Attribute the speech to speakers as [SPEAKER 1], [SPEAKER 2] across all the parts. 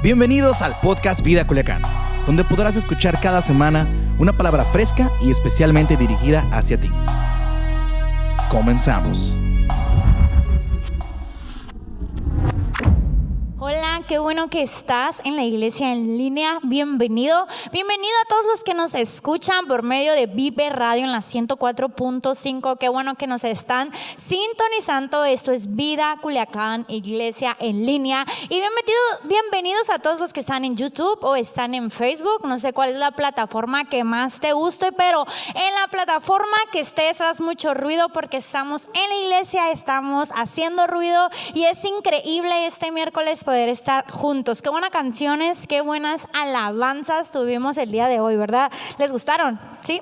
[SPEAKER 1] Bienvenidos al podcast Vida Culiacán, donde podrás escuchar cada semana una palabra fresca y especialmente dirigida hacia ti. Comenzamos.
[SPEAKER 2] Qué bueno que estás en la iglesia en línea. Bienvenido. Bienvenido a todos los que nos escuchan por medio de Vive Radio en la 104.5. Qué bueno que nos están sintonizando. Esto es Vida Culiacán, iglesia en línea. Y bienvenido, bienvenidos a todos los que están en YouTube o están en Facebook. No sé cuál es la plataforma que más te guste, pero en la plataforma que estés haz mucho ruido porque estamos en la iglesia, estamos haciendo ruido y es increíble este miércoles poder estar juntos. Qué buenas canciones, qué buenas alabanzas tuvimos el día de hoy, ¿verdad? ¿Les gustaron? ¿Sí?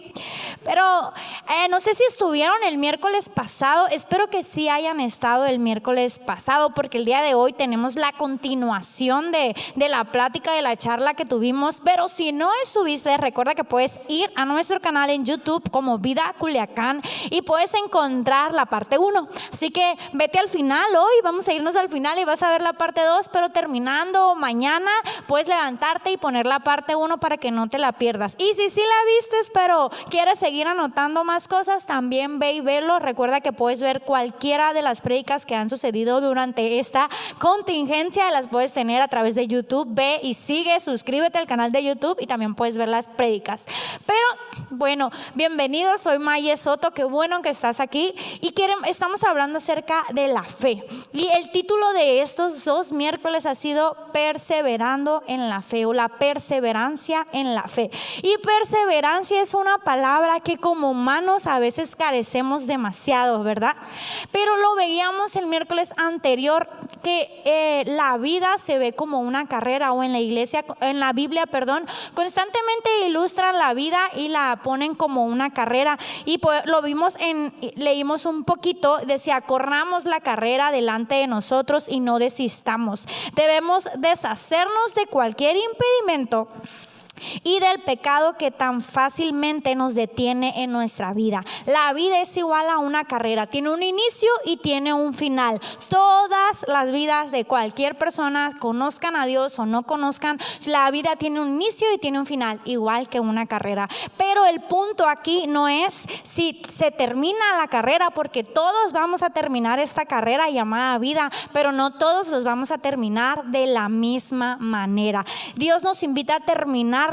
[SPEAKER 2] Pero eh, no sé si estuvieron el miércoles pasado, espero que sí hayan estado el miércoles pasado, porque el día de hoy tenemos la continuación de, de la plática, de la charla que tuvimos, pero si no estuviste, recuerda que puedes ir a nuestro canal en YouTube como Vida Culiacán y puedes encontrar la parte 1. Así que vete al final hoy, vamos a irnos al final y vas a ver la parte 2, pero terminando mañana puedes levantarte y poner la parte 1 para que no te la pierdas. Y si sí la vistes, pero quieres seguir anotando más cosas, también ve y velo. Recuerda que puedes ver cualquiera de las prédicas que han sucedido durante esta contingencia, las puedes tener a través de YouTube. Ve y sigue, suscríbete al canal de YouTube y también puedes ver las prédicas. Pero bueno, bienvenidos, soy Maye Soto, qué bueno que estás aquí y estamos hablando acerca de la fe. Y el título de estos dos miércoles ha sido perseverando en la fe o la perseverancia en la fe. Y perseverancia es una palabra que como humanos a veces carecemos demasiado, ¿verdad? Pero lo veíamos el miércoles anterior que eh, la vida se ve como una carrera o en la iglesia, en la Biblia, perdón, constantemente ilustran la vida y la ponen como una carrera. Y pues, lo vimos en, leímos un poquito, decía, corramos la carrera delante de nosotros y no desistamos. Debemos deshacernos de cualquier impedimento y del pecado que tan fácilmente nos detiene en nuestra vida. La vida es igual a una carrera, tiene un inicio y tiene un final. Todas las vidas de cualquier persona, conozcan a Dios o no conozcan, la vida tiene un inicio y tiene un final, igual que una carrera. Pero el punto aquí no es si se termina la carrera, porque todos vamos a terminar esta carrera llamada vida, pero no todos los vamos a terminar de la misma manera. Dios nos invita a terminar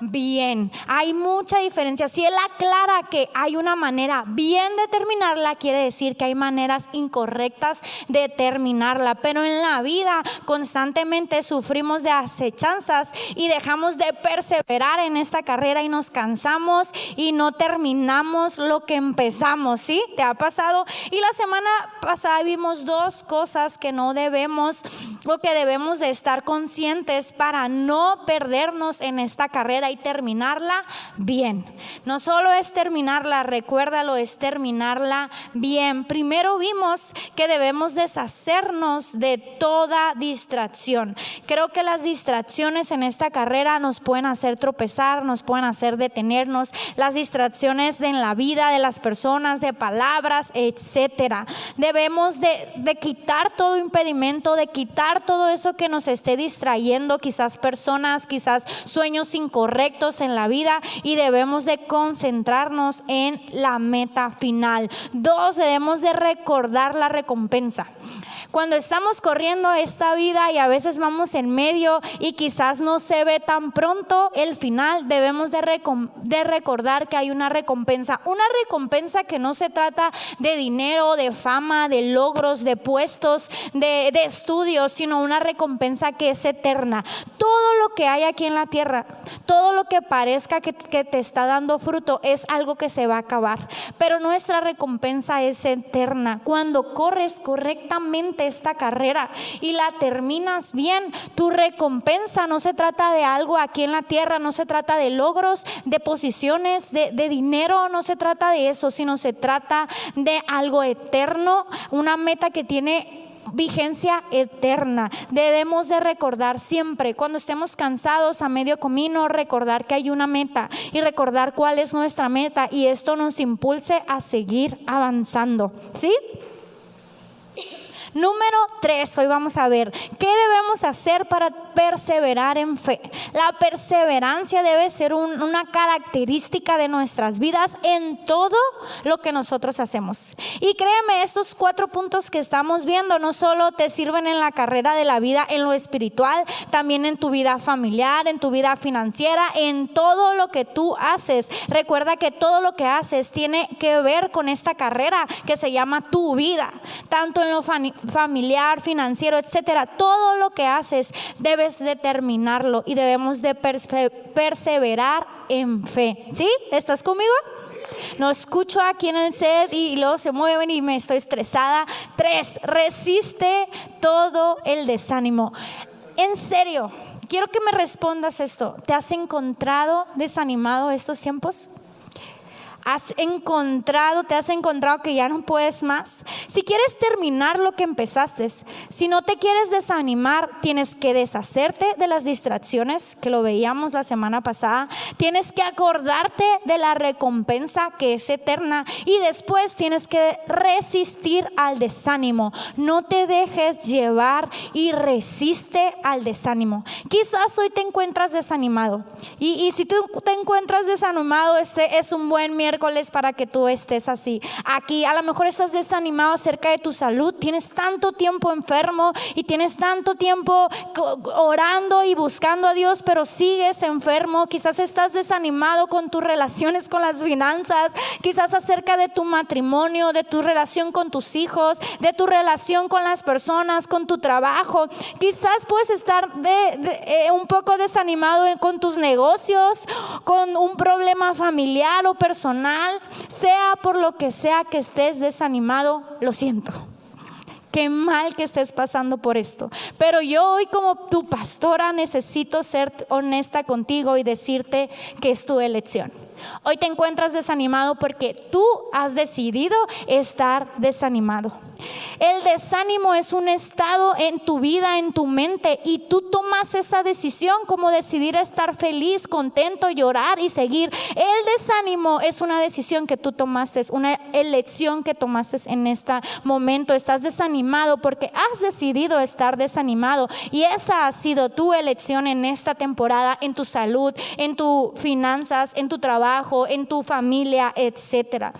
[SPEAKER 2] bien. Hay mucha diferencia. Si Él aclara que hay una manera bien de terminarla, quiere decir que hay maneras incorrectas de terminarla. Pero en la vida constantemente sufrimos de acechanzas y dejamos de perseverar en esta carrera y nos cansamos y no terminamos lo que empezamos. ¿Sí? ¿Te ha pasado? Y la semana pasada vimos dos cosas que no debemos o que debemos de estar conscientes para no perdernos en esta esta carrera y terminarla bien. No solo es terminarla, recuérdalo, es terminarla bien. Primero vimos que debemos deshacernos de toda distracción. Creo que las distracciones en esta carrera nos pueden hacer tropezar, nos pueden hacer detenernos. Las distracciones en la vida de las personas, de palabras, etcétera. Debemos de, de quitar todo impedimento, de quitar todo eso que nos esté distrayendo, quizás personas, quizás sueños incorrectos en la vida y debemos de concentrarnos en la meta final. Dos, debemos de recordar la recompensa. Cuando estamos corriendo esta vida y a veces vamos en medio y quizás no se ve tan pronto el final, debemos de, de recordar que hay una recompensa. Una recompensa que no se trata de dinero, de fama, de logros, de puestos, de, de estudios, sino una recompensa que es eterna. Todo lo que hay aquí en la tierra, todo lo que parezca que, que te está dando fruto es algo que se va a acabar. Pero nuestra recompensa es eterna. Cuando corres correctamente, esta carrera y la terminas bien, tu recompensa no se trata de algo aquí en la tierra, no se trata de logros, de posiciones, de, de dinero, no se trata de eso, sino se trata de algo eterno, una meta que tiene vigencia eterna. Debemos de recordar siempre, cuando estemos cansados a medio camino, recordar que hay una meta y recordar cuál es nuestra meta y esto nos impulse a seguir avanzando. ¿Sí? Número tres, hoy vamos a ver qué debemos hacer para perseverar en fe. La perseverancia debe ser una característica de nuestras vidas en todo lo que nosotros hacemos. Y créeme, estos cuatro puntos que estamos viendo no solo te sirven en la carrera de la vida, en lo espiritual, también en tu vida familiar, en tu vida financiera, en todo lo que tú haces. Recuerda que todo lo que haces tiene que ver con esta carrera que se llama tu vida, tanto en lo familiar, financiero, etcétera. Todo lo que haces debes determinarlo y debemos de perseverar en fe. ¿Sí? ¿Estás conmigo? No escucho aquí en el set y luego se mueven y me estoy estresada. Tres, resiste todo el desánimo. En serio, quiero que me respondas esto. ¿Te has encontrado desanimado estos tiempos? Has encontrado, te has encontrado que ya no puedes más. Si quieres terminar lo que empezaste, si no te quieres desanimar, tienes que deshacerte de las distracciones, que lo veíamos la semana pasada. Tienes que acordarte de la recompensa que es eterna y después tienes que resistir al desánimo. No te dejes llevar y resiste al desánimo. Quizás hoy te encuentras desanimado y, y si tú te encuentras desanimado, este es un buen miércoles para que tú estés así. Aquí a lo mejor estás desanimado acerca de tu salud, tienes tanto tiempo enfermo y tienes tanto tiempo orando y buscando a Dios, pero sigues enfermo. Quizás estás desanimado con tus relaciones con las finanzas, quizás acerca de tu matrimonio, de tu relación con tus hijos, de tu relación con las personas, con tu trabajo. Quizás puedes estar eh, un poco desanimado con tus negocios, con un problema familiar o personal sea por lo que sea que estés desanimado, lo siento. Qué mal que estés pasando por esto. Pero yo hoy como tu pastora necesito ser honesta contigo y decirte que es tu elección. Hoy te encuentras desanimado porque tú has decidido estar desanimado. El desánimo es un estado en tu vida, en tu mente, y tú tomas esa decisión como decidir estar feliz, contento, llorar y seguir. El desánimo es una decisión que tú tomaste, una elección que tomaste en este momento. Estás desanimado porque has decidido estar desanimado y esa ha sido tu elección en esta temporada, en tu salud, en tus finanzas, en tu trabajo, en tu familia, etcétera.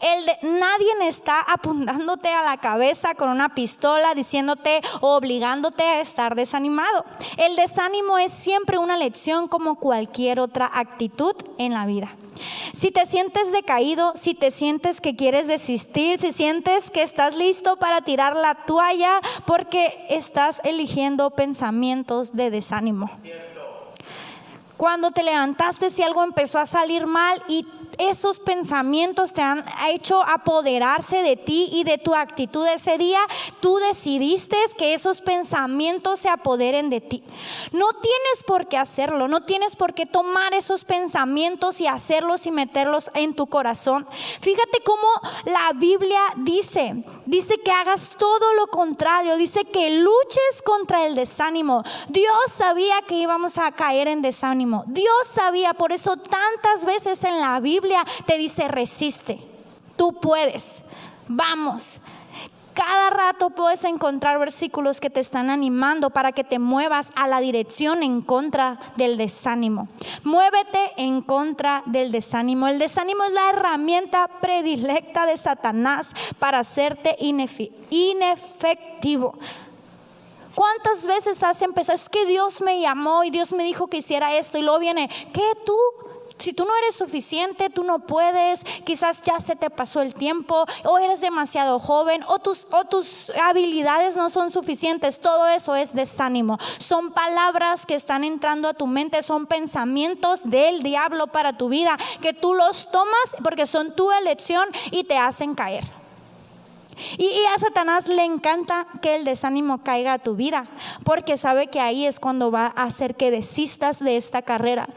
[SPEAKER 2] El nadie está apuntándote a la cabeza con una pistola, diciéndote o obligándote a estar desanimado. El desánimo es siempre una lección como cualquier otra actitud en la vida. Si te sientes decaído, si te sientes que quieres desistir, si sientes que estás listo para tirar la toalla porque estás eligiendo pensamientos de desánimo. Cuando te levantaste, si algo empezó a salir mal y esos pensamientos te han hecho apoderarse de ti y de tu actitud ese día, tú decidiste que esos pensamientos se apoderen de ti. No tienes por qué hacerlo, no tienes por qué tomar esos pensamientos y hacerlos y meterlos en tu corazón. Fíjate cómo la Biblia dice, dice que hagas todo lo contrario, dice que luches contra el desánimo. Dios sabía que íbamos a caer en desánimo. Dios sabía, por eso tantas veces en la Biblia te dice, resiste, tú puedes, vamos. Cada rato puedes encontrar versículos que te están animando para que te muevas a la dirección en contra del desánimo. Muévete en contra del desánimo. El desánimo es la herramienta predilecta de Satanás para hacerte inefectivo. ¿Cuántas veces has empezado? Es que Dios me llamó y Dios me dijo que hiciera esto y luego viene, ¿qué tú? Si tú no eres suficiente, tú no puedes, quizás ya se te pasó el tiempo, o eres demasiado joven, o tus, o tus habilidades no son suficientes, todo eso es desánimo. Son palabras que están entrando a tu mente, son pensamientos del diablo para tu vida, que tú los tomas porque son tu elección y te hacen caer. Y, y, a Satanás le encanta que el desánimo caiga a tu vida, porque sabe que ahí es cuando va a hacer que desistas de esta carrera.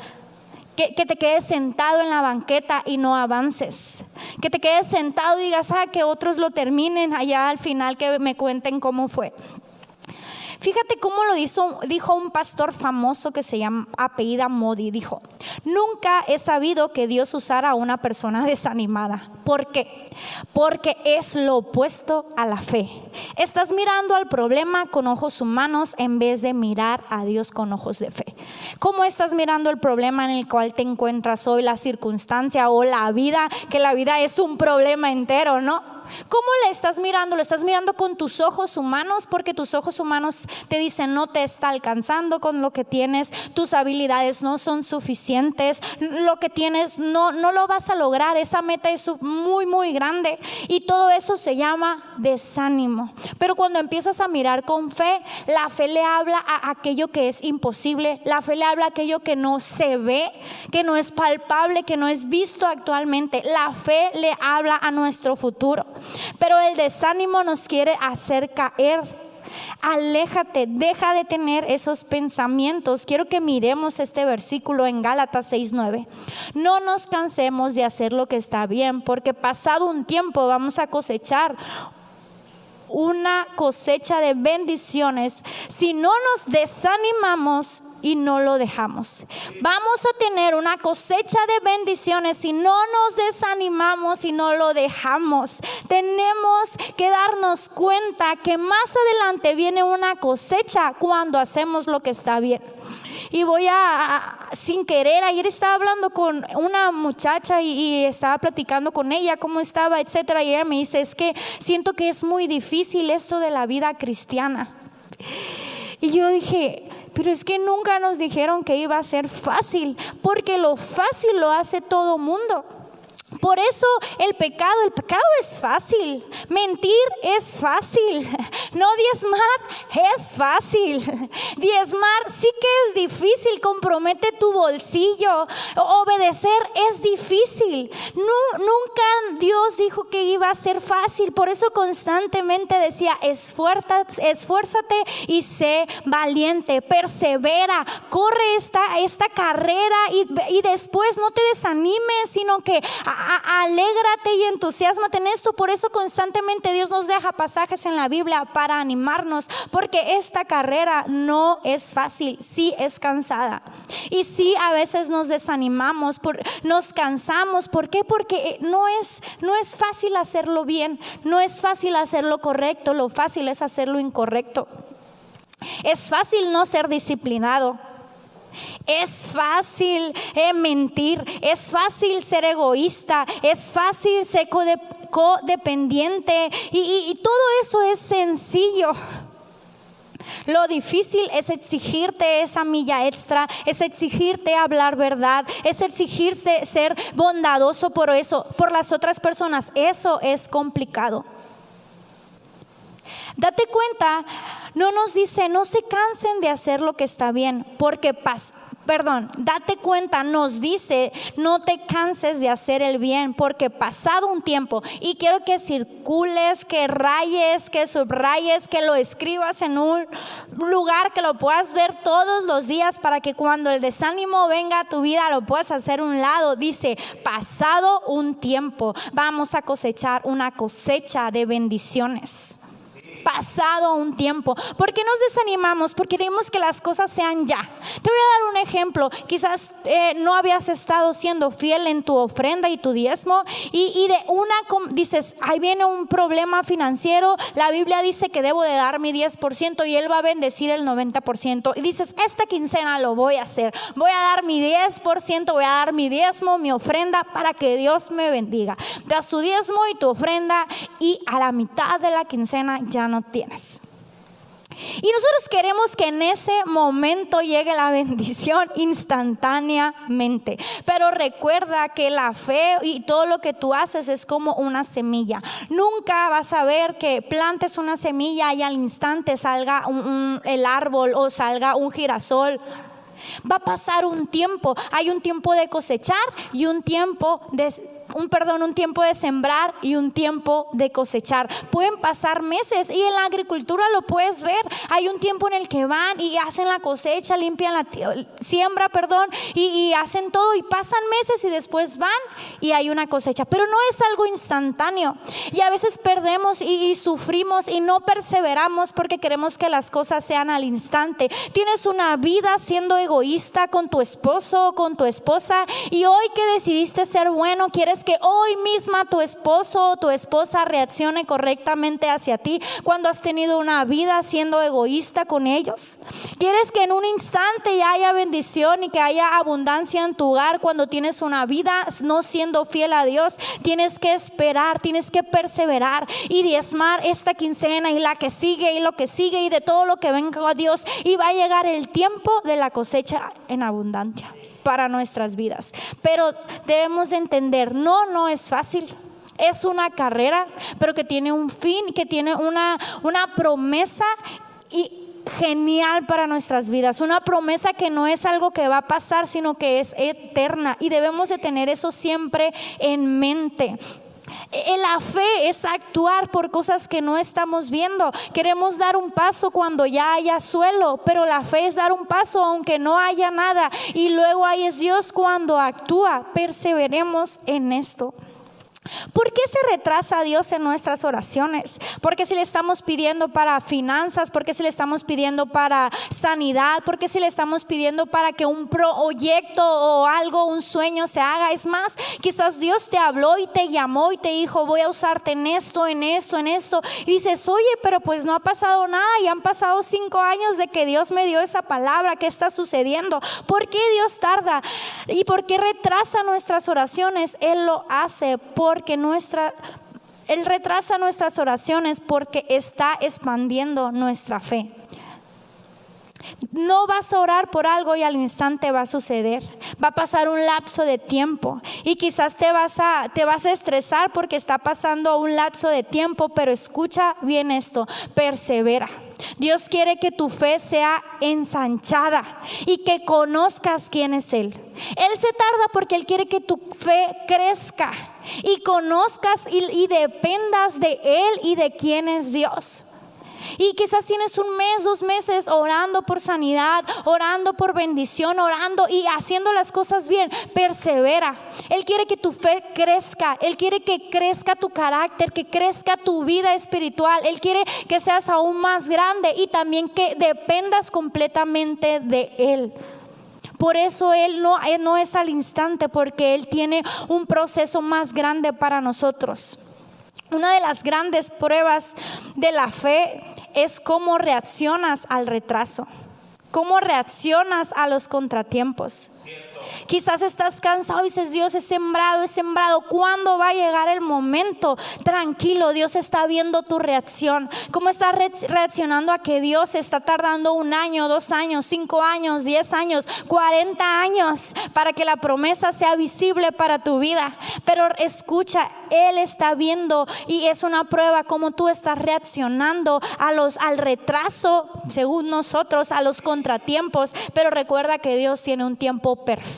[SPEAKER 2] Que, te quedes sentado en la banqueta y no avances. Que te quedes sentado y digas, ah, que otros lo terminen allá al final, que me cuenten cómo fue. Fíjate cómo lo dijo, un pastor famoso que se llama apellida Modi. Dijo, nunca he sabido que Dios usara a una persona desanimada. ¿Por qué? Porque es lo opuesto a la fe. Estás mirando al problema con ojos humanos en vez de mirar a Dios con ojos de fe. ¿Cómo estás mirando el problema en el cual te encuentras hoy, la circunstancia o la vida? Que la vida es un problema entero, ¿no? ¿Cómo le estás mirando? ¿Lo estás mirando con tus ojos humanos? Porque tus ojos humanos te dicen no te está alcanzando con lo que tienes, tus habilidades no son suficientes, lo que tienes no, no lo vas a lograr, esa meta es muy, muy grande. Y todo eso se llama desánimo. Pero cuando empiezas a mirar con fe, la fe le habla a aquello que es imposible, la fe le habla a aquello que no se ve, que no es palpable, que no es visto actualmente. La fe le habla a nuestro futuro. Pero el desánimo nos quiere hacer caer. Aléjate, deja de tener esos pensamientos. Quiero que miremos este versículo en Gálatas 6:9. No nos cansemos de hacer lo que está bien, porque pasado un tiempo vamos a cosechar una cosecha de bendiciones si no nos desanimamos y no lo dejamos. Vamos a tener una cosecha de bendiciones si no nos desanimamos y no lo dejamos. Tenemos que darnos cuenta que más adelante viene una cosecha cuando hacemos lo que está bien. Y voy a, sin querer, ayer estaba hablando con una muchacha y, y, estaba platicando con ella cómo estaba, etcétera. Y ella me dice, es que siento que es muy difícil esto de la vida cristiana. Y yo dije, pero es que nunca nos dijeron que iba a ser fácil, porque lo fácil lo hace todo mundo. Por eso el pecado, el pecado es fácil, mentir es fácil, no diezmar es fácil, diezmar sí que es difícil, compromete tu bolsillo, obedecer es difícil. Nunca Dios dijo que iba a ser fácil, por eso constantemente decía, esfuérzate, esfuérzate y sé valiente, persevera, corre esta, esta carrera y, y después no te desanimes, sino que alégrate y entusiasmate en esto. Por eso constantemente Dios nos deja pasajes en la Biblia para animarnos, porque esta carrera no es fácil, sí es cansada. Y sí a veces nos desanimamos, nos cansamos. ¿Por qué? Porque no es, no es fácil hacerlo bien, no es fácil hacerlo correcto, lo fácil es hacerlo incorrecto. Es fácil no ser disciplinado. Es fácil eh, mentir, es fácil ser egoísta, es fácil ser codependiente y, y todo eso es sencillo. Lo difícil es exigirte esa milla extra, es exigirte hablar verdad, es exigirte ser bondadoso por eso, por las otras personas. Eso es complicado. Date cuenta, no nos dice, no se cansen de hacer lo que está bien, porque perdón, date cuenta, nos dice, no te canses de hacer el bien, porque pasado un tiempo, y quiero que circules, que rayes, que subrayes, que lo escribas en un lugar que lo puedas ver todos los días para que cuando el desánimo venga a tu vida lo puedas hacer un lado. Dice, pasado un tiempo, vamos a cosechar una cosecha de bendiciones pasado un tiempo. ¿Por qué nos desanimamos? Porque queremos que las cosas sean ya. Te voy a dar un ejemplo. Quizás eh, no habías estado siendo fiel en tu ofrenda y tu diezmo y, de una dices, ahí viene un problema financiero. La Biblia dice que debo de dar mi 10% y Él va a bendecir el 90%. Y dices, esta quincena lo voy a hacer. Voy a dar mi 10%, voy a dar mi diezmo, mi ofrenda para que Dios me bendiga. Das tu diezmo y tu ofrenda y a la mitad de la quincena ya no tienes. Y nosotros queremos que en ese momento llegue la bendición instantáneamente. Pero recuerda que la fe y todo lo que tú haces es como una semilla. Nunca vas a ver que plantes una semilla y al instante salga el árbol o salga un girasol. Va a pasar un tiempo. Hay un tiempo de cosechar y un tiempo de un perdón, un tiempo de sembrar y un tiempo de cosechar. Pueden pasar meses y en la agricultura lo puedes ver. Hay un tiempo en el que van y hacen la cosecha, limpian la siembra, perdón, y, hacen todo y pasan meses y después van y hay una cosecha. Pero no es algo instantáneo. Y a veces perdemos y, y sufrimos y no perseveramos porque queremos que las cosas sean al instante. Tienes una vida siendo egoísta con tu esposo, con tu esposa y hoy que decidiste ser bueno, quieres que hoy misma tu esposo o tu esposa reaccione correctamente hacia ti cuando has tenido una vida siendo egoísta con ellos. Quieres que en un instante ya haya bendición y que haya abundancia en tu hogar cuando tienes una vida no siendo fiel a Dios. Tienes que esperar, tienes que perseverar y diezmar esta quincena y la que sigue y lo que sigue y de todo lo que venga a Dios. Y va a llegar el tiempo de la cosecha en abundancia para nuestras vidas. Pero debemos de entender, no, no es fácil. Es una carrera, pero que tiene un fin, que tiene una, una promesa y genial para nuestras vidas. Una promesa que no es algo que va a pasar, sino que es eterna. Y debemos de tener eso siempre en mente. La fe es actuar por cosas que no estamos viendo. Queremos dar un paso cuando ya haya suelo, pero la fe es dar un paso aunque no haya nada. Y luego ahí es Dios cuando actúa. Perseveremos en esto. ¿Por qué se retrasa Dios en nuestras oraciones? Porque si le estamos pidiendo para finanzas, porque si le estamos pidiendo para sanidad, porque si le estamos pidiendo para que un proyecto o algo, un sueño se haga. Es más, quizás Dios te habló y te llamó y te dijo, voy a usarte en esto, en esto, en esto. Y dices, oye, pero pues no ha pasado nada y han pasado cinco años de que Dios me dio esa palabra. ¿Qué está sucediendo? ¿Por qué Dios tarda? ¿Y por qué retrasa nuestras oraciones? Él lo hace por porque nuestra, Él retrasa nuestras oraciones porque está expandiendo nuestra fe. No vas a orar por algo y al instante va a suceder. Va a pasar un lapso de tiempo y quizás te vas a te vas a estresar porque está pasando un lapso de tiempo, pero escucha bien esto, persevera. Dios quiere que tu fe sea ensanchada y que conozcas quién es Él. Él se tarda porque Él quiere que tu fe crezca y conozcas y, y dependas de Él y de quién es Dios. Y quizás tienes un mes, dos meses orando por sanidad, orando por bendición, orando y haciendo las cosas bien. Persevera. Él quiere que tu fe crezca. Él quiere que crezca tu carácter, que crezca tu vida espiritual. Él quiere que seas aún más grande y también que dependas completamente de Él. Por eso Él no, no es al instante, porque Él tiene un proceso más grande para nosotros. Una de las grandes pruebas de la fe es cómo reaccionas al retraso, cómo reaccionas a los contratiempos. Quizás estás cansado y dices, Dios, he sembrado, he sembrado. ¿Cuándo va a llegar el momento? Tranquilo, Dios está viendo tu reacción. ¿Cómo estás reaccionando a que Dios está tardando un año, dos años, cinco años, diez años, cuarenta años para que la promesa sea visible para tu vida? Pero escucha, Él está viendo y es una prueba cómo tú estás reaccionando a los, al retraso, según nosotros, a los contratiempos. Pero recuerda que Dios tiene un tiempo perfecto.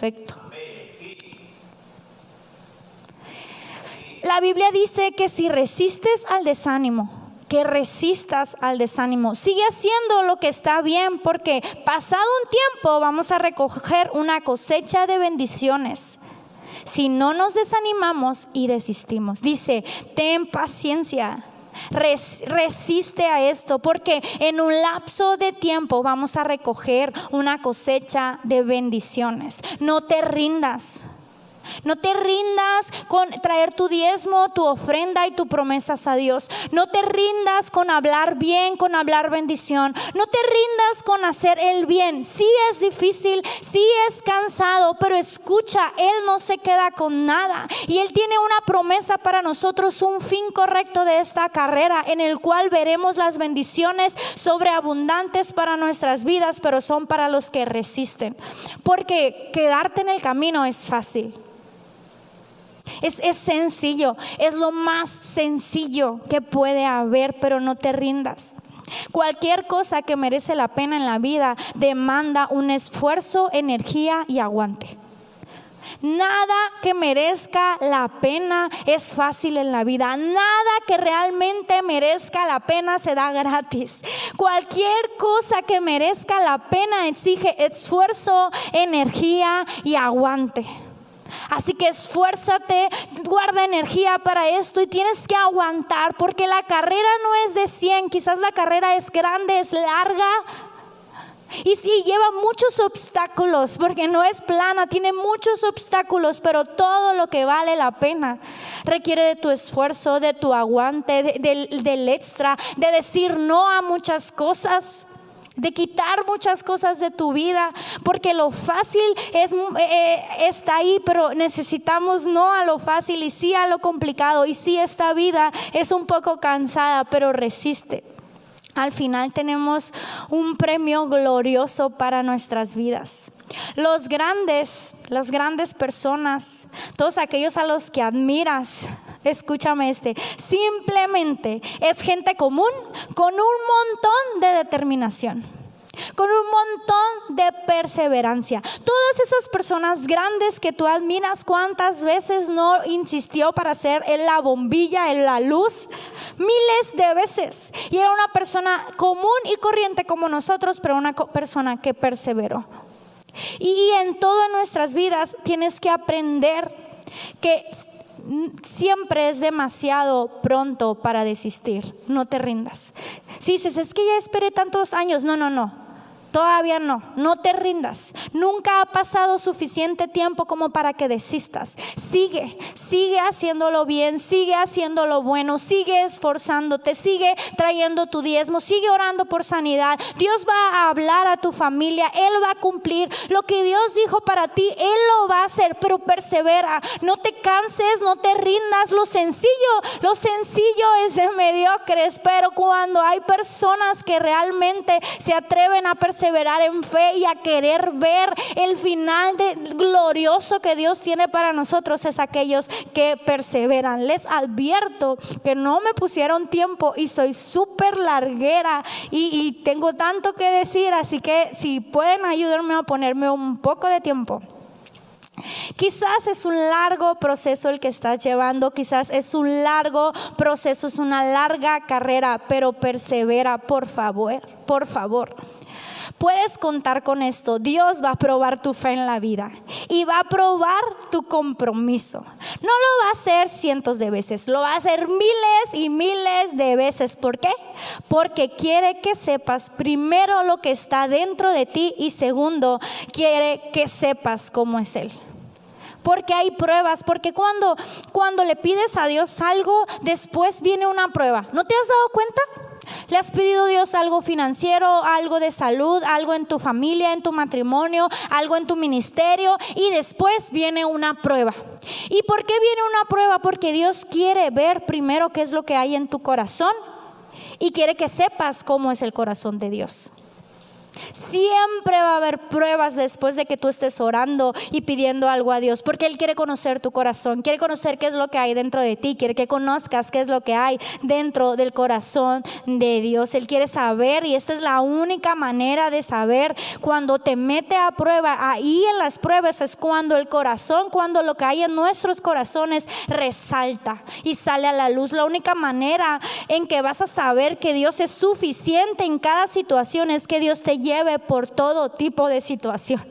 [SPEAKER 2] La Biblia dice que si resistes al desánimo, que resistas al desánimo. Sigue haciendo lo que está bien porque pasado un tiempo vamos a recoger una cosecha de bendiciones. Si no nos desanimamos y desistimos. Dice, ten paciencia. Resiste a esto porque en un lapso de tiempo vamos a recoger una cosecha de bendiciones. No te rindas. No te rindas con traer tu diezmo, tu ofrenda y tu promesas a Dios. No te rindas con hablar bien, con hablar bendición. No te rindas con hacer el bien. Sí es difícil, sí es cansado, pero escucha, Él no se queda con nada. Y Él tiene una promesa para nosotros, un fin correcto de esta carrera, en el cual veremos las bendiciones sobreabundantes para nuestras vidas, pero son para los que resisten. Porque quedarte en el camino es fácil. Es, sencillo, es lo más sencillo que puede haber, pero no te rindas. Cualquier cosa que merece la pena en la vida demanda un esfuerzo, energía y aguante. Nada que merezca la pena es fácil en la vida. Nada que realmente merezca la pena se da gratis. Cualquier cosa que merezca la pena exige esfuerzo, energía y aguante. Así que esfuérzate, guarda energía para esto y tienes que aguantar porque la carrera no es de 100, quizás la carrera es grande, es larga, y sí, lleva muchos obstáculos, porque no es plana, tiene muchos obstáculos, pero todo lo que vale la pena requiere de tu esfuerzo, de tu aguante, del, extra, de decir no a muchas cosas de quitar muchas cosas de tu vida, porque lo fácil es, eh, está ahí, pero necesitamos no a lo fácil y sí a lo complicado. Y sí, esta vida es un poco cansada, pero resiste al final tenemos un premio glorioso para nuestras vidas. Los grandes, las grandes personas, todos aquellos a los que admiras, escúchame este, simplemente es gente común con un montón de determinación con un montón de perseverancia. Todas esas personas grandes que tú admiras, ¿cuántas veces no insistió para ser en la bombilla, en la luz? Miles de veces. Y era una persona común y corriente como nosotros, pero una persona que perseveró. Y en todas nuestras vidas tienes que aprender que siempre es demasiado pronto para desistir. No te rindas. Si dices, es que ya esperé tantos años. No, no, no. Todavía no, no te rindas. Nunca ha pasado suficiente tiempo como para que desistas. Sigue, sigue haciéndolo bien, sigue haciéndolo bueno, sigue esforzándote, sigue trayendo tu diezmo, sigue orando por sanidad. Dios va a hablar a tu familia, Él va a cumplir lo que Dios dijo para ti, Él lo va a hacer, pero persevera. No te canses, no te rindas. Lo sencillo, lo sencillo es de mediocres, pero cuando hay personas que realmente se atreven a perseverar, perseverar en fe y a querer ver el final glorioso que Dios tiene para nosotros es aquellos que perseveran. Les advierto que no me pusieron tiempo y soy súper larguera y, y tengo tanto que decir, así que si pueden ayudarme a ponerme un poco de tiempo. Quizás es un largo proceso el que estás llevando, quizás es un largo proceso, es una larga carrera, pero persevera, por favor, por favor. Puedes contar con esto. Dios va a probar tu fe en la vida y va a probar tu compromiso. No lo va a hacer cientos de veces, lo va a hacer miles y miles de veces. ¿Por qué? Porque quiere que sepas primero lo que está dentro de ti y segundo, quiere que sepas cómo es Él porque hay pruebas, porque cuando, cuando le pides a Dios algo, después viene una prueba. ¿No te has dado cuenta? ¿Le has pedido a Dios algo financiero, algo de salud, algo en tu familia, en tu matrimonio, algo en tu ministerio? Y después viene una prueba. ¿Y por qué viene una prueba? Porque Dios quiere ver primero qué es lo que hay en tu corazón y quiere que sepas cómo es el corazón de Dios. Siempre va a haber pruebas después de que tú estés orando y pidiendo algo a Dios, porque Él quiere conocer tu corazón, quiere conocer qué es lo que hay dentro de ti, quiere que conozcas qué es lo que hay dentro del corazón de Dios. Él quiere saber y esta es la única manera de saber cuando te mete a prueba. Ahí en las pruebas es cuando el corazón, cuando lo que hay en nuestros corazones resalta y sale a la luz. La única manera en que vas a saber que Dios es suficiente en cada situación es que Dios te lleve por todo tipo de situación.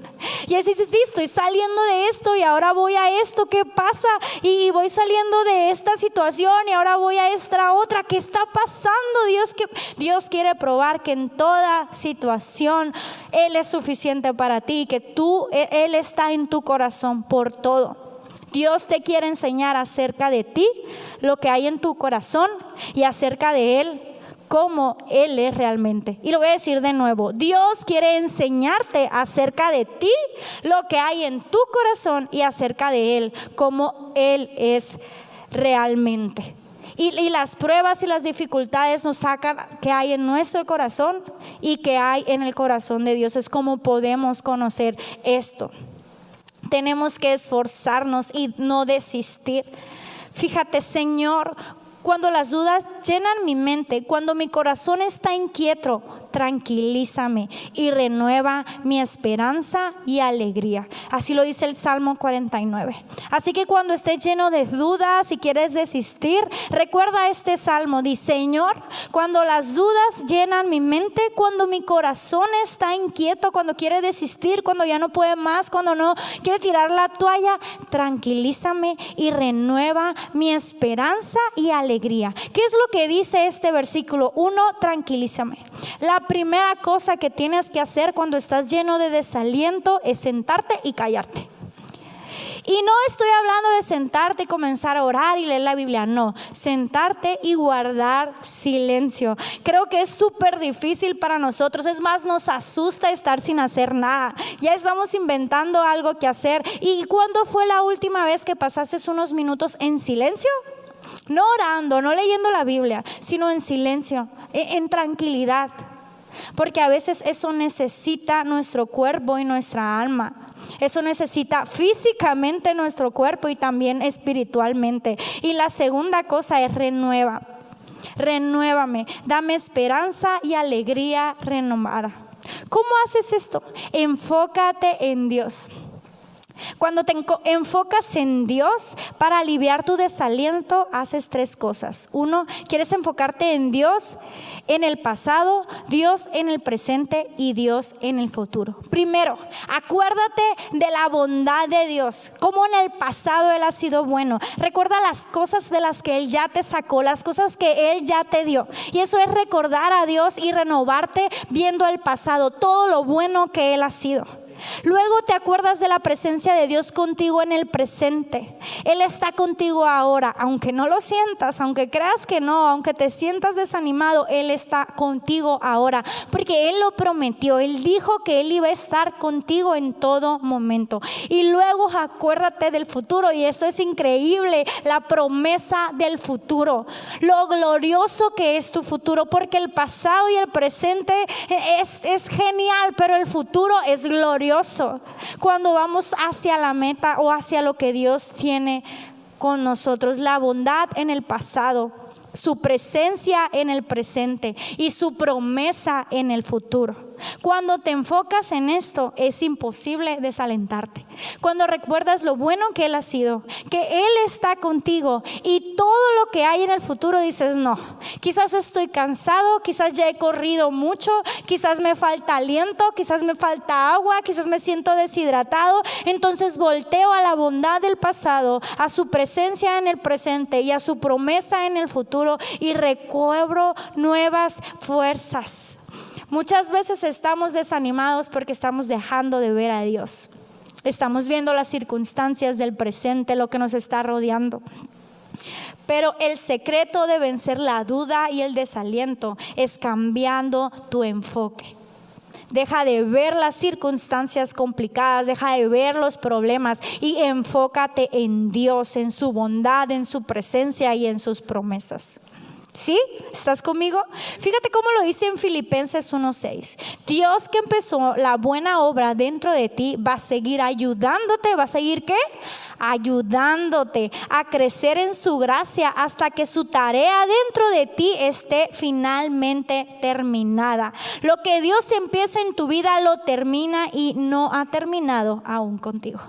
[SPEAKER 2] Y así sí, sí, estoy saliendo de esto y ahora voy a esto, ¿qué pasa? Y voy saliendo de esta situación y ahora voy a esta otra, ¿qué está pasando? Dios, que, Dios quiere probar que en toda situación Él es suficiente para ti, que tú, e, Él está en tu corazón por todo. Dios te quiere enseñar acerca de ti, lo que hay en tu corazón y acerca de Él, cómo Él es realmente. Y lo voy a decir de nuevo, Dios quiere enseñarte acerca de ti, lo que hay en tu corazón y acerca de Él, cómo Él es realmente. Y, las pruebas y las dificultades nos sacan que hay en nuestro corazón y que hay en el corazón de Dios. Es como podemos conocer esto. Tenemos que esforzarnos y no desistir. Fíjate, Señor, cuando las dudas llenan mi mente, cuando mi corazón está inquieto, tranquilízame y renueva mi esperanza y alegría. Así lo dice el Salmo 49. Así que cuando estés lleno de dudas y quieres desistir, recuerda este salmo. Dice, Señor, cuando las dudas llenan mi mente, cuando mi corazón está inquieto, cuando quiere desistir, cuando ya no puede más, cuando no quiere tirar la toalla, tranquilízame y renueva mi esperanza y alegría. ¿Qué es lo que dice este versículo? Uno, tranquilízame. La primera cosa que tienes que hacer cuando estás lleno de desaliento es sentarte y callarte. Y no estoy hablando de sentarte y comenzar a orar y leer la Biblia, no, sentarte y guardar silencio. Creo que es súper difícil para nosotros, es más, nos asusta estar sin hacer nada. Ya estamos inventando algo que hacer. ¿Y cuándo fue la última vez que pasaste unos minutos en silencio? No orando, no leyendo la Biblia, sino en silencio, e-, en tranquilidad. Porque a veces eso necesita nuestro cuerpo y nuestra alma. Eso necesita físicamente nuestro cuerpo y también espiritualmente. Y la segunda cosa es renueva. Renuévame, dame esperanza y alegría renovada. ¿Cómo haces esto? Enfócate en Dios. Cuando te enfocas en Dios para aliviar tu desaliento, haces tres cosas. Uno, quieres enfocarte en Dios en el pasado, Dios en el presente y Dios en el futuro. Primero, acuérdate de la bondad de Dios, como en el pasado Él ha sido bueno. Recuerda las cosas de las que Él ya te sacó, las cosas que Él ya te dio. Y eso es recordar a Dios y renovarte viendo el pasado, todo lo bueno que Él ha sido. Luego te acuerdas de la presencia de Dios contigo en el presente. Él está contigo ahora, aunque no lo sientas, aunque creas que no, aunque te sientas desanimado, Él está contigo ahora, porque Él lo prometió, Él dijo que Él iba a estar contigo en todo momento. Y luego acuérdate del futuro, y esto es increíble, la promesa del futuro, lo glorioso que es tu futuro, porque el pasado y el presente es, es genial, pero el futuro es glorioso cuando vamos hacia la meta o hacia lo que Dios tiene con nosotros. La bondad en el pasado, su presencia en el presente y su promesa en el futuro. Cuando te enfocas en esto, es imposible desalentarte. Cuando recuerdas lo bueno que Él ha sido, que Él está contigo y todo lo que hay en el futuro, dices, no, quizás estoy cansado, quizás ya he corrido mucho, quizás me falta aliento, quizás me falta agua, quizás me siento deshidratado. Entonces volteo a la bondad del pasado, a su presencia en el presente y a su promesa en el futuro y recobro nuevas fuerzas. Muchas veces estamos desanimados porque estamos dejando de ver a Dios. Estamos viendo las circunstancias del presente, lo que nos está rodeando. Pero el secreto de vencer la duda y el desaliento es cambiando tu enfoque. Deja de ver las circunstancias complicadas, deja de ver los problemas y enfócate en Dios, en su bondad, en su presencia y en sus promesas. ¿Sí? ¿Estás conmigo? Fíjate cómo lo dice en Filipenses 1:6. Dios que empezó la buena obra dentro de ti va a seguir ayudándote, va a seguir qué? Ayudándote a crecer en su gracia hasta que su tarea dentro de ti esté finalmente terminada. Lo que Dios empieza en tu vida lo termina y no ha terminado aún contigo.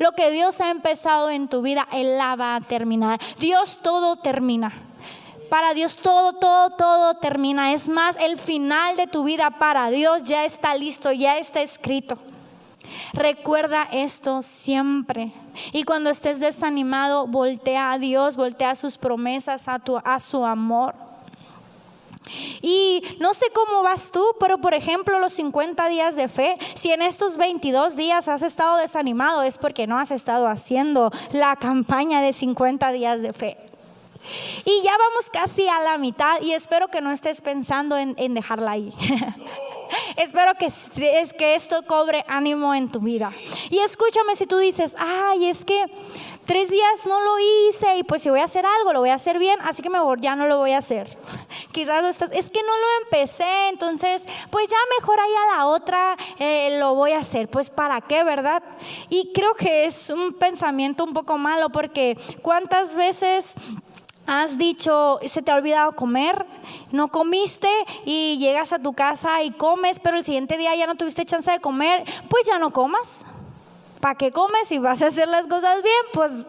[SPEAKER 2] Lo que Dios ha empezado en tu vida, Él la va a terminar. Dios todo termina. Para Dios todo, todo, todo termina. Es más, el final de tu vida para Dios ya está listo, ya está escrito. Recuerda esto siempre. Y cuando estés desanimado, voltea a Dios, voltea a sus promesas, a, tu, a su amor. Y no sé cómo vas tú, pero por ejemplo los 50 días de fe, si en estos 22 días has estado desanimado es porque no has estado haciendo la campaña de 50 días de fe. Y ya vamos casi a la mitad y espero que no estés pensando en, dejarla ahí. espero que, es que esto cobre ánimo en tu vida. Y escúchame si tú dices, ay, es que tres días no lo hice y pues si voy a hacer algo, lo voy a hacer bien, así que mejor ya no lo voy a hacer. Quizás lo estás, es que no lo empecé, entonces pues ya mejor ahí a la otra eh, lo voy a hacer. Pues para qué, ¿verdad? Y creo que es un pensamiento un poco malo porque cuántas veces Has dicho, se te ha olvidado comer, no comiste y llegas a tu casa y comes, pero el siguiente día ya no tuviste chance de comer, pues ya no comas. ¿Para qué comes? Si vas a hacer las cosas bien, pues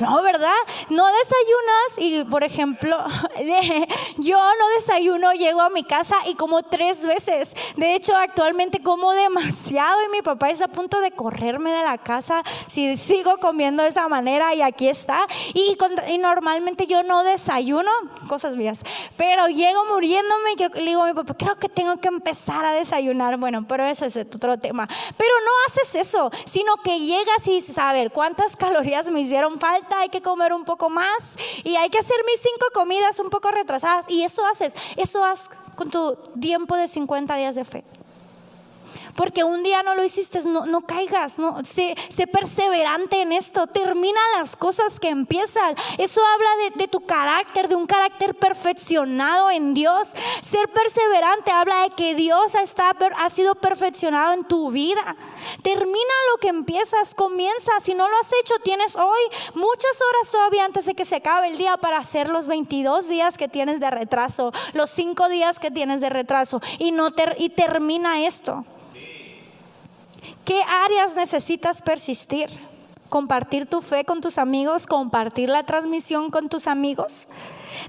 [SPEAKER 2] no, ¿verdad? No desayunas y, por ejemplo, yo no desayuno, llego a mi casa y como tres veces. De hecho, actualmente como demasiado y mi papá está a punto de correrme de la casa si sigo comiendo de esa manera y aquí está. Y, normalmente yo no desayuno, cosas mías, pero llego muriéndome y le digo a mi papá, creo que tengo que empezar a desayunar. Bueno, pero eso es otro tema. Pero no haces eso, sino que llegas y dices, a ver, ¿cuántas calorías me hicieron falta? Hay que comer un poco más y hay que hacer mis cinco comidas un poco retrasadas. Y eso haces, eso haces con tu tiempo de 50 días de fe porque un día no lo hiciste, no, caigas, no, sé, sé, perseverante en esto, termina las cosas que empiezan. Eso habla de, tu carácter, de un carácter perfeccionado en Dios. Ser perseverante habla de que Dios está, ha sido perfeccionado en tu vida. Termina lo que empiezas, comienza. Si no lo has hecho, tienes hoy muchas horas todavía antes de que se acabe el día para hacer los 22 días que tienes de retraso, los 5 días que tienes de retraso y, no y termina esto. ¿Qué áreas necesitas persistir? ¿Compartir tu fe con tus amigos? ¿Compartir la transmisión con tus amigos?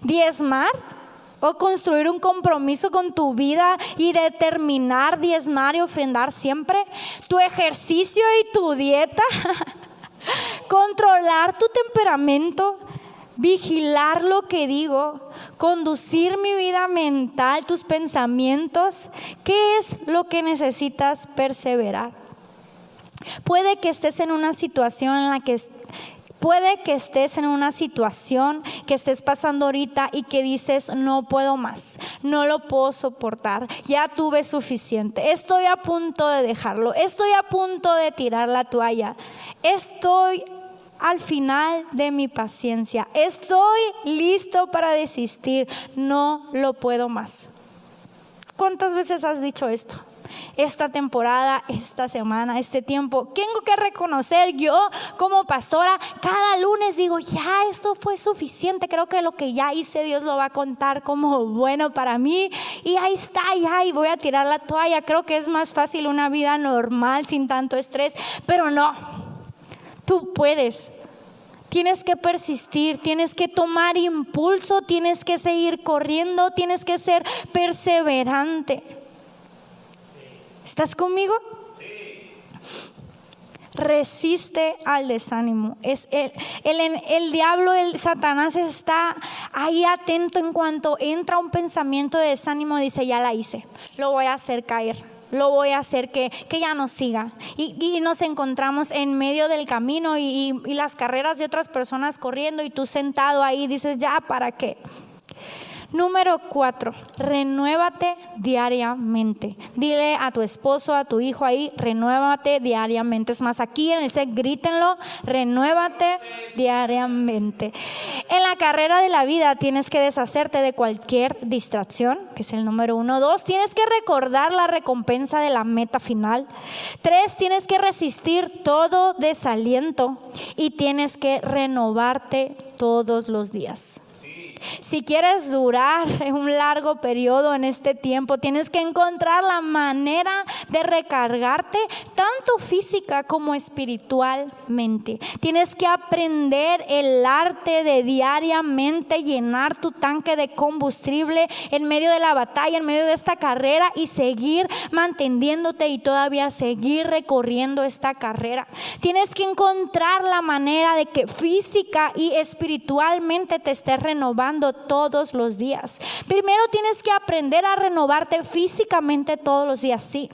[SPEAKER 2] ¿Diezmar? ¿O construir un compromiso con tu vida y determinar diezmar y ofrendar siempre? ¿Tu ejercicio y tu dieta? ¿Controlar tu temperamento? ¿Vigilar lo que digo? conducir mi vida mental, tus pensamientos, ¿qué es lo que necesitas perseverar? Puede que estés en una situación en la que Puede que estés en una situación que estés pasando ahorita y que dices, no puedo más, no lo puedo soportar, ya tuve suficiente, estoy a punto de dejarlo, estoy a punto de tirar la toalla, estoy al final de mi paciencia, estoy listo para desistir, no lo puedo más. ¿Cuántas veces has dicho esto? Esta temporada, esta semana, este tiempo. Tengo que reconocer yo como pastora, cada lunes digo, ya esto fue suficiente, creo que lo que ya hice Dios lo va a contar como bueno para mí y ahí está, ya, y voy a tirar la toalla. Creo que es más fácil una vida normal sin tanto estrés, pero no, tú puedes. Tienes que persistir, tienes que tomar impulso, tienes que seguir corriendo, tienes que ser perseverante. ¿Estás conmigo? resiste al desánimo. Es el, el, el, diablo, el Satanás está ahí atento en cuanto entra un pensamiento de desánimo, dice, ya la hice, lo voy a hacer caer. Lo voy a hacer que, que ya no siga. Y, y, nos encontramos en medio del camino y, y las carreras de otras personas corriendo y tú sentado ahí dices, ya, ¿para qué? Número cuatro, renuévate diariamente. Dile a tu esposo, a tu hijo ahí, renuévate diariamente. Es más, aquí en el set, grítenlo, renuévate diariamente. En la carrera de la vida tienes que deshacerte de cualquier distracción, que es el número uno. Dos, tienes que recordar la recompensa de la meta final. Tres, tienes que resistir todo desaliento y tienes que renovarte todos los días. Si quieres durar un largo periodo en este tiempo, tienes que encontrar la manera de recargarte tanto física como espiritualmente. Tienes que aprender el arte de diariamente llenar tu tanque de combustible en medio de la batalla, en medio de esta carrera y seguir manteniéndote y todavía seguir recorriendo esta carrera. Tienes que encontrar la manera de que física y espiritualmente te estés renovando todos los días. Primero tienes que aprender a renovarte físicamente todos los días, sí.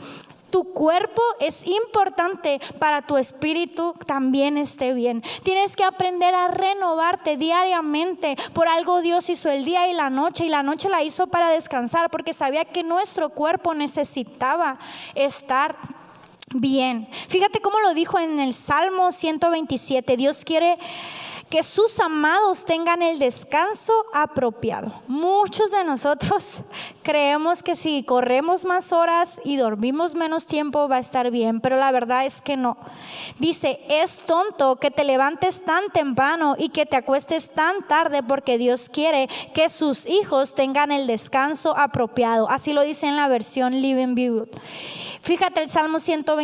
[SPEAKER 2] Tu cuerpo es importante para tu espíritu también esté bien. Tienes que aprender a renovarte diariamente. Por algo Dios hizo el día y la noche y la noche la hizo para descansar porque sabía que nuestro cuerpo necesitaba estar bien. Fíjate cómo lo dijo en el Salmo 127. Dios quiere que sus amados tengan el descanso apropiado. Muchos de nosotros creemos que si corremos más horas y dormimos menos tiempo va a estar bien, pero la verdad es que no. Dice, es tonto que te levantes tan temprano y que te acuestes tan tarde porque Dios quiere que sus hijos tengan el descanso apropiado. Así lo dice en la versión Living View. Fíjate el Salmo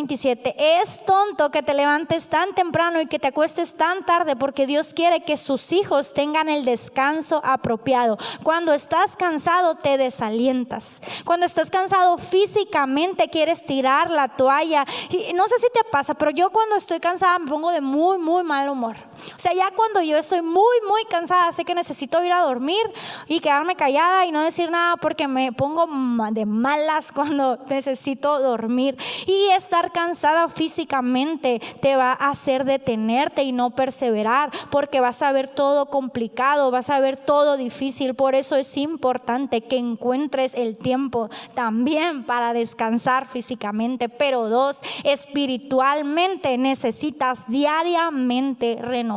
[SPEAKER 2] 127, es tonto que te levantes tan temprano y que te acuestes tan tarde porque Dios quiere que sus hijos tengan el descanso apropiado. Cuando estás cansado te desalientas. Cuando estás cansado físicamente quieres tirar la toalla. Y no sé si te pasa, pero yo cuando estoy cansada me pongo de muy, muy mal humor. O sea, ya cuando yo estoy muy, muy cansada, sé que necesito ir a dormir y quedarme callada y no decir nada porque me pongo de malas cuando necesito dormir. Y estar cansada físicamente te va a hacer detenerte y no perseverar porque vas a ver todo complicado, vas a ver todo difícil. Por eso es importante que encuentres el tiempo también para descansar físicamente. Pero dos, espiritualmente necesitas diariamente renovar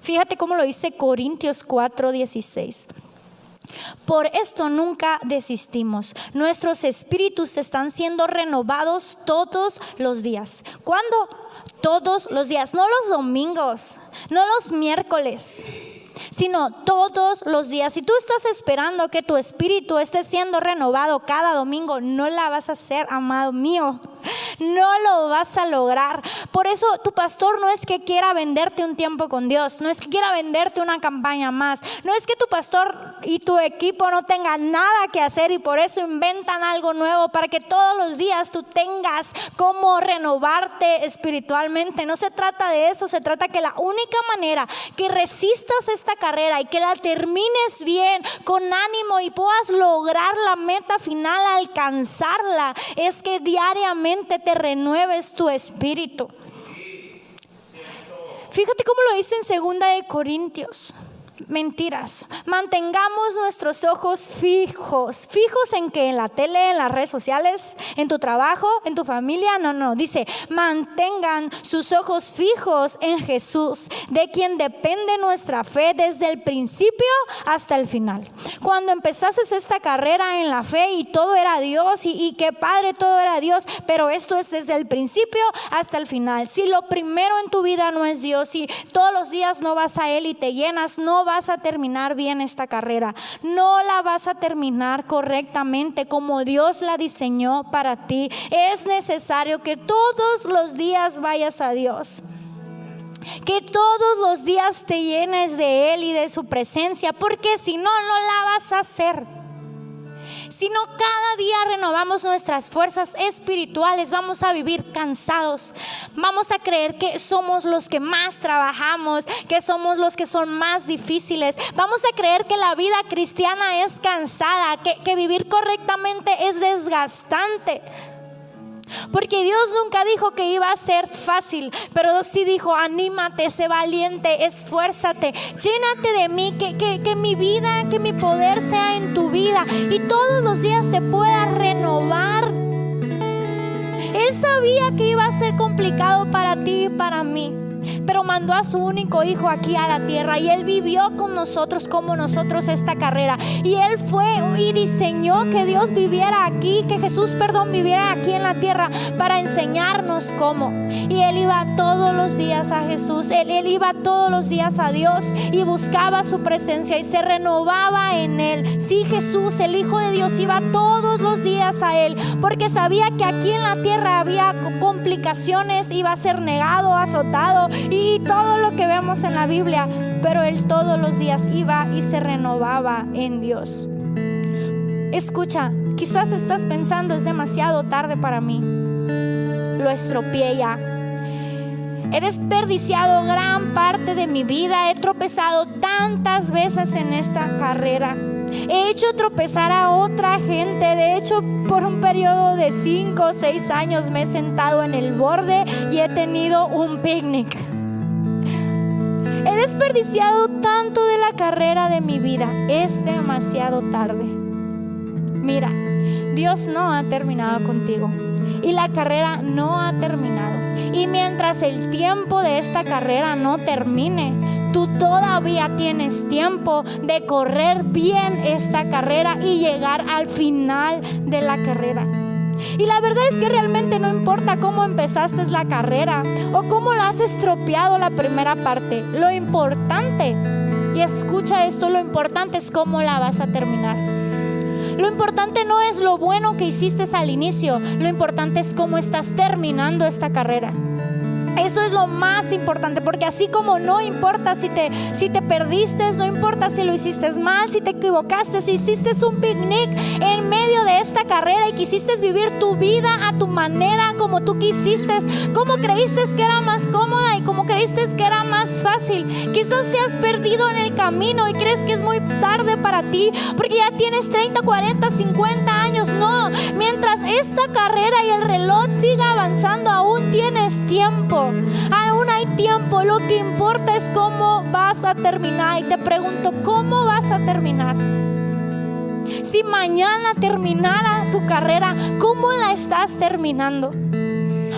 [SPEAKER 2] Fíjate cómo lo dice Corintios 4:16. Por esto nunca desistimos. Nuestros espíritus están siendo renovados todos los días. ¿Cuándo? Todos los días, no los domingos, no los miércoles sino todos los días. Si tú estás esperando que tu espíritu esté siendo renovado cada domingo, no la vas a hacer, amado mío. No lo vas a lograr. Por eso tu pastor no es que quiera venderte un tiempo con Dios, no es que quiera venderte una campaña más, no es que tu pastor y tu equipo no tengan nada que hacer y por eso inventan algo nuevo para que todos los días tú tengas cómo renovarte espiritualmente. No se trata de eso, se trata que la única manera que resistas esta carrera y que la termines bien, con ánimo y puedas lograr la meta final, alcanzarla, es que diariamente te renueves tu espíritu. Fíjate cómo lo dice en segunda de Corintios mentiras. Mantengamos nuestros ojos fijos. ¿Fijos en que ¿En la tele, en las redes sociales, en tu trabajo, en tu familia? No, no. Dice, mantengan sus ojos fijos en Jesús, de quien depende nuestra fe desde el principio hasta el final. Cuando empezaste esta carrera en la fe y todo era Dios y, y que padre todo era Dios, pero esto es desde el principio hasta el final. Si lo primero en tu vida no es Dios, si todos los días no vas a Él y te llenas, no vas a terminar bien esta carrera, no la vas a terminar correctamente como Dios la diseñó para ti. Es necesario que todos los días vayas a Dios. Que todos los días te llenes de Él y de su presencia, porque si no, no la vas a hacer sino cada día renovamos nuestras fuerzas espirituales, vamos a vivir cansados, vamos a creer que somos los que más trabajamos, que somos los que son más difíciles, vamos a creer que la vida cristiana es cansada, que, que vivir correctamente es desgastante. Porque Dios nunca dijo que iba a ser fácil, pero sí dijo, anímate, sé valiente, esfuérzate, llénate de mí, que, que, mi vida, que mi poder sea en tu vida y todos los días te pueda renovar. Él sabía que iba a ser complicado para ti y para mí pero mandó a su único hijo aquí a la tierra y él vivió con nosotros como nosotros esta carrera. Y él fue y diseñó que Dios viviera aquí, que Jesús, perdón, viviera aquí en la tierra para enseñarnos cómo. Y él iba todos los días a Jesús, él, iba todos los días a Dios y buscaba su presencia y se renovaba en él. Sí, Jesús, el Hijo de Dios, iba todos los días a él porque sabía que aquí en la tierra había complicaciones, iba a ser negado, azotado y todo lo que vemos en la Biblia, pero él todos los días iba y se renovaba en Dios. Escucha, quizás estás pensando es demasiado tarde para mí. Lo estropeé ya. He desperdiciado gran parte de mi vida, he tropezado tantas veces en esta carrera. He hecho tropezar a otra gente. De hecho, por un periodo de 5 o 6 años me he sentado en el borde y he tenido un picnic. He desperdiciado tanto de la carrera de mi vida. Es demasiado tarde. Mira, Dios no ha terminado contigo. Y la carrera no ha terminado. Y mientras el tiempo de esta carrera no termine, tú todavía tienes tiempo de correr bien esta carrera y llegar al final de la carrera. Y la verdad es que realmente no importa cómo empezaste la carrera o cómo la has estropeado la primera parte. Lo importante, y escucha esto, lo importante es cómo la vas a terminar. Lo importante no es lo bueno que hiciste al inicio, lo importante es cómo estás terminando esta carrera. Eso es lo más importante, porque así como no importa si te, si te perdiste, no importa si lo hiciste mal, si te equivocaste, si hiciste un picnic en medio de esta carrera y quisiste vivir tu vida a tu manera, como tú quisiste, como creíste que era más cómoda y como creíste que era más fácil. Quizás te has perdido en el camino y crees que es muy tarde para ti, porque ya tienes 30, 40, 50 años. No, mientras esta carrera y el reloj siga avanzando, aún tienes tiempo. Aún hay tiempo. Lo que importa es cómo vas a terminar. Y te pregunto, ¿cómo vas a terminar? Si mañana terminara tu carrera, ¿cómo la estás terminando?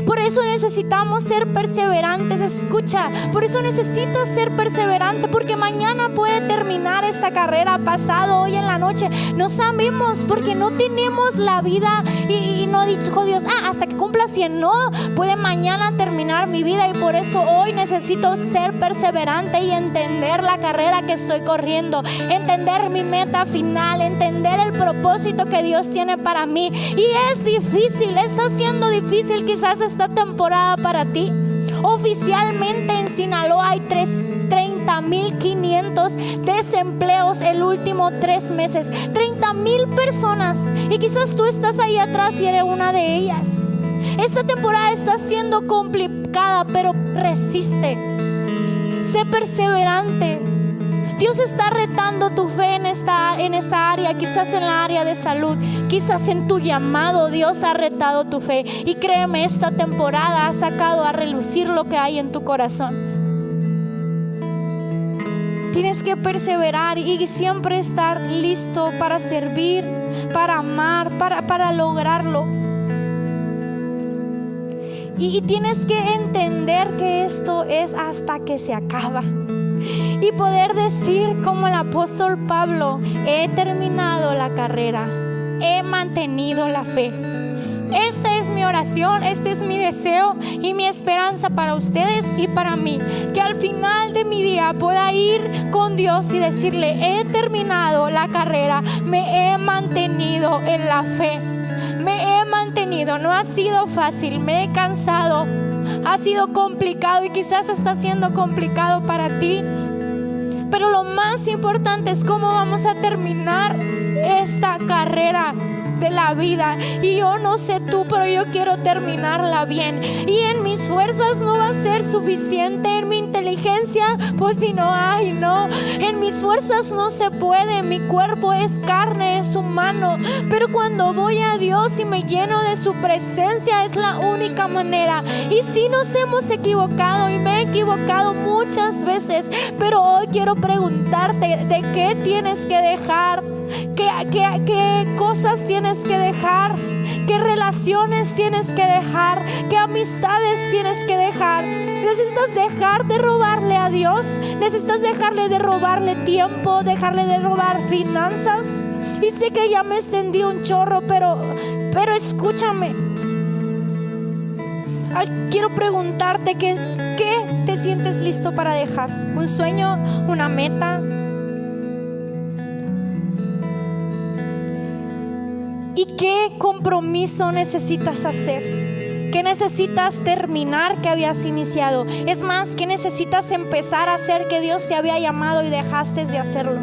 [SPEAKER 2] Por eso necesitamos ser perseverantes. Escucha, por eso necesitas ser perseverante porque mañana puede terminar esta carrera, pasado hoy en la noche. No sabemos porque no tenemos la vida y, no dijo Dios, ah, hasta que cumpla 100. No, puede mañana terminar mi vida y por eso hoy necesito ser perseverante y entender la carrera que estoy corriendo, entender mi meta final, entender el propósito que Dios tiene para mí. Y es difícil, está siendo difícil quizás esta temporada para ti. Oficialmente en Sinaloa hay 30.500 desempleos el último tres meses. 30.000 personas. Y quizás tú estás ahí atrás y eres una de ellas. Esta temporada está siendo complicada, pero resiste. Sé perseverante. Dios está retando tu fe en, esta, en esa área, quizás en la área de salud, quizás en tu llamado. Dios ha retado tu fe. Y créeme, esta temporada ha sacado a relucir lo que hay en tu corazón. Tienes que perseverar y siempre estar listo para servir, para amar, para, para lograrlo. y tienes que entender que esto es hasta que se acaba y poder decir como el apóstol Pablo, he terminado la carrera, he mantenido la fe. Esta es mi oración, este es mi deseo y mi esperanza para ustedes y para mí. Que al final de mi día pueda ir con Dios y decirle, he terminado la carrera, me he mantenido en la fe. Me he mantenido, no ha sido fácil, me he cansado, ha sido complicado y quizás está siendo complicado para ti. Pero lo más importante es cómo vamos a terminar esta carrera de la vida. Y yo no sé tú, pero yo quiero terminarla bien. Y en mis fuerzas no va a ser suficiente. En mi inteligencia, pues si no hay, no. En mis fuerzas no se puede. Mi cuerpo es carne, es humano. Pero cuando voy a Dios y me lleno de su presencia, es la única manera. Y si nos hemos equivocado y me he equivocado muchas veces, pero hoy quiero preguntarte de qué tienes que dejar ¿Qué, cosas tienes que dejar? ¿Qué relaciones tienes que dejar? ¿Qué amistades tienes que dejar? Necesitas dejar de robarle a Dios. Necesitas dejarle de robarle tiempo, dejarle de robar finanzas. Y sé que ya me extendí un chorro, pero, pero escúchame. Quiero preguntarte qué, qué te sientes listo para dejar. ¿Un sueño? ¿Una meta? ¿Y qué compromiso necesitas hacer? ¿Qué necesitas terminar que habías iniciado? Es más, ¿qué necesitas empezar a hacer que Dios te había llamado y dejaste de hacerlo?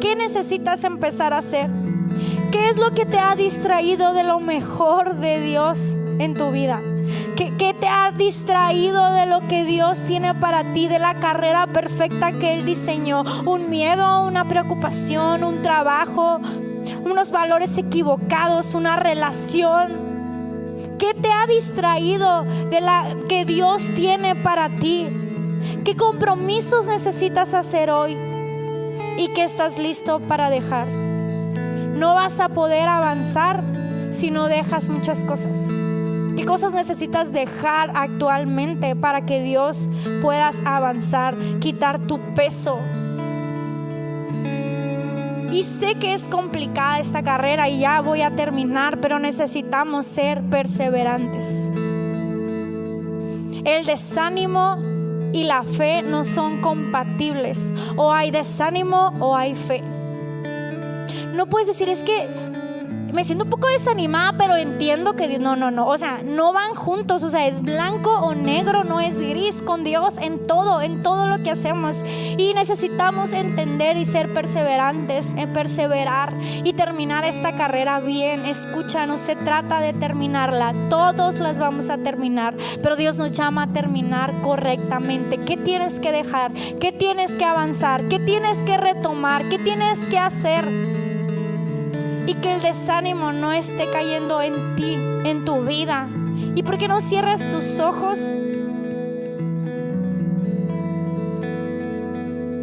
[SPEAKER 2] ¿Qué necesitas empezar a hacer? ¿Qué es lo que te ha distraído de lo mejor de Dios en tu vida? ¿Qué, ¿Qué, te ha distraído de lo que Dios tiene para ti, de la carrera perfecta que Él diseñó? ¿Un miedo, una preocupación, un trabajo, unos valores equivocados, una relación. ¿Qué te ha distraído de la que Dios tiene para ti? ¿Qué compromisos necesitas hacer hoy? ¿Y qué estás listo para dejar? No vas a poder avanzar si no dejas muchas cosas. ¿Qué cosas necesitas dejar actualmente para que Dios puedas avanzar, quitar tu peso? Y sé que es complicada esta carrera y ya voy a terminar, pero necesitamos ser perseverantes. El desánimo y la fe no son compatibles. O hay desánimo o hay fe. No puedes decir, es que me siento un poco desanimada, pero entiendo que no, no, no, o sea, no van juntos, o sea, es blanco o negro, no es gris con Dios en todo, en todo lo que hacemos. Y necesitamos entender y ser perseverantes, en perseverar y terminar esta carrera bien. Escucha, no se trata de terminarla, todos las vamos a terminar, pero Dios nos llama a terminar correctamente. ¿Qué tienes que dejar? ¿Qué tienes que avanzar? ¿Qué tienes que retomar? ¿Qué tienes que hacer? Y que el desánimo no esté cayendo en ti, en tu vida. ¿Y por qué no cierras tus ojos?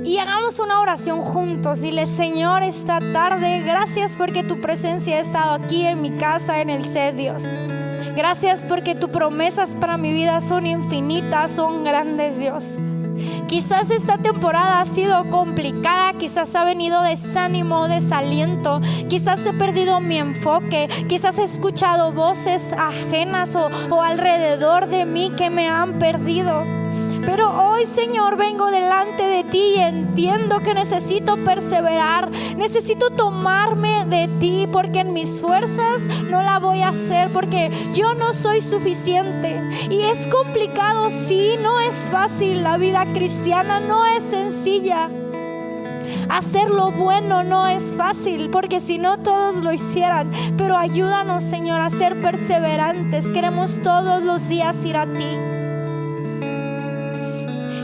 [SPEAKER 2] Y hagamos una oración juntos. Dile, Señor, esta tarde, gracias porque tu presencia ha estado aquí en mi casa, en el ser Dios. Gracias porque tus promesas para mi vida son infinitas, son grandes, Dios. Quizás esta temporada ha sido complicada, quizás ha venido desánimo, desaliento, quizás he perdido mi enfoque, quizás he escuchado voces ajenas o, o alrededor de mí que me han perdido. Pero hoy, Señor, vengo delante de ti y entiendo que necesito perseverar, necesito tomarme de ti, porque en mis fuerzas no la voy a hacer, porque yo no soy suficiente. Y es complicado, sí, no es fácil. La vida cristiana no es sencilla. Hacer lo bueno no es fácil, porque si no todos lo hicieran. Pero ayúdanos, Señor, a ser perseverantes. Queremos todos los días ir a ti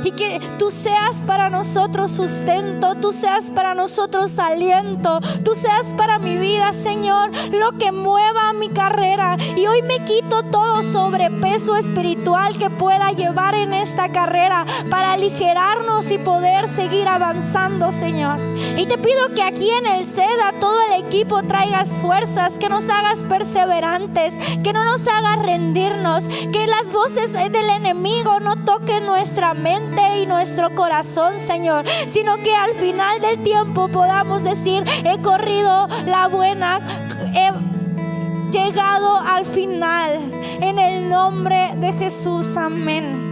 [SPEAKER 2] y que tú seas para nosotros sustento, tú seas para nosotros aliento, tú seas para mi vida, Señor, lo que mueva mi carrera. Y hoy me quito todo sobrepeso espiritual que pueda llevar en esta carrera para aligerarnos y poder seguir avanzando, Señor. Y te pido que aquí en el SEDA todo el equipo traigas fuerzas, que nos hagas perseverantes, que no nos hagas rendirnos, que las voces del enemigo no toquen nuestra mente y nuestro corazón, Señor, sino que al final del tiempo podamos decir, he corrido la buena, he llegado al final. En el nombre de Jesús, amén.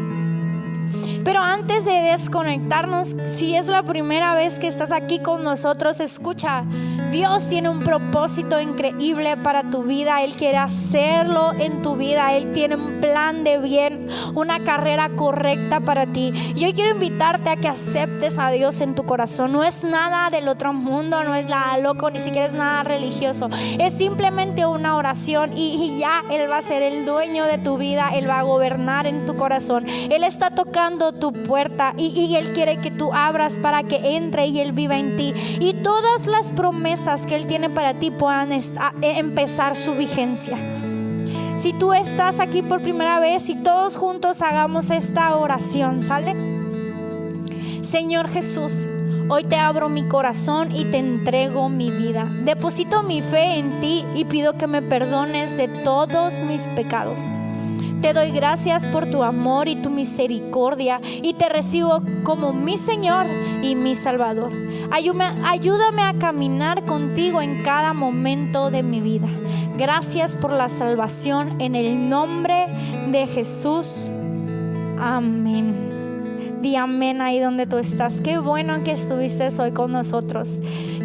[SPEAKER 2] Pero antes de desconectarnos, si es la primera vez que estás aquí con nosotros, escucha, Dios tiene un propósito increíble para tu vida. Él quiere hacerlo en tu vida. Él tiene un plan de bien, una carrera correcta para ti. Y hoy quiero invitarte a que aceptes a Dios en tu corazón. No es nada del otro mundo, no es nada loco, ni siquiera es nada religioso. Es simplemente una oración y, y ya Él va a ser el dueño de tu vida. Él va a gobernar en tu corazón. Él está tocando tu puerta y, Él quiere que tú abras para que entre y Él viva en ti. Y todas las promesas que Él tiene para ti puedan e, empezar su vigencia. Si tú estás aquí por primera vez y todos juntos hagamos esta oración, ¿sale? Señor Jesús, hoy te abro mi corazón y te entrego mi vida. Deposito mi fe en ti y pido que me perdones de todos mis pecados. Te doy gracias por tu amor y tu misericordia y te recibo como mi Señor y mi Salvador. Ayúdame, a caminar contigo en cada momento de mi vida. Gracias por la salvación en el nombre de Jesús. Amén. Di amén ahí donde tú estás. Qué bueno que estuviste hoy con nosotros.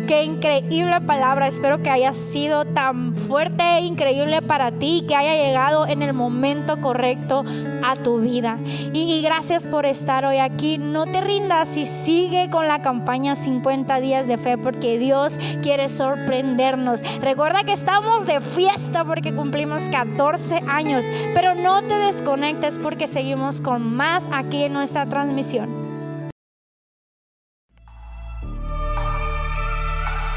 [SPEAKER 2] Qué increíble palabra. Espero que haya sido tan fuerte e increíble para ti, que haya llegado en el momento correcto a tu vida. Y, gracias por estar hoy aquí. No te rindas y sigue con la campaña 50 días de fe porque Dios quiere sorprendernos. Recuerda que estamos de fiesta porque cumplimos 14 años, pero no te desconectes porque seguimos con más aquí en nuestra transmisión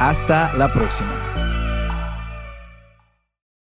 [SPEAKER 1] Hasta la próxima.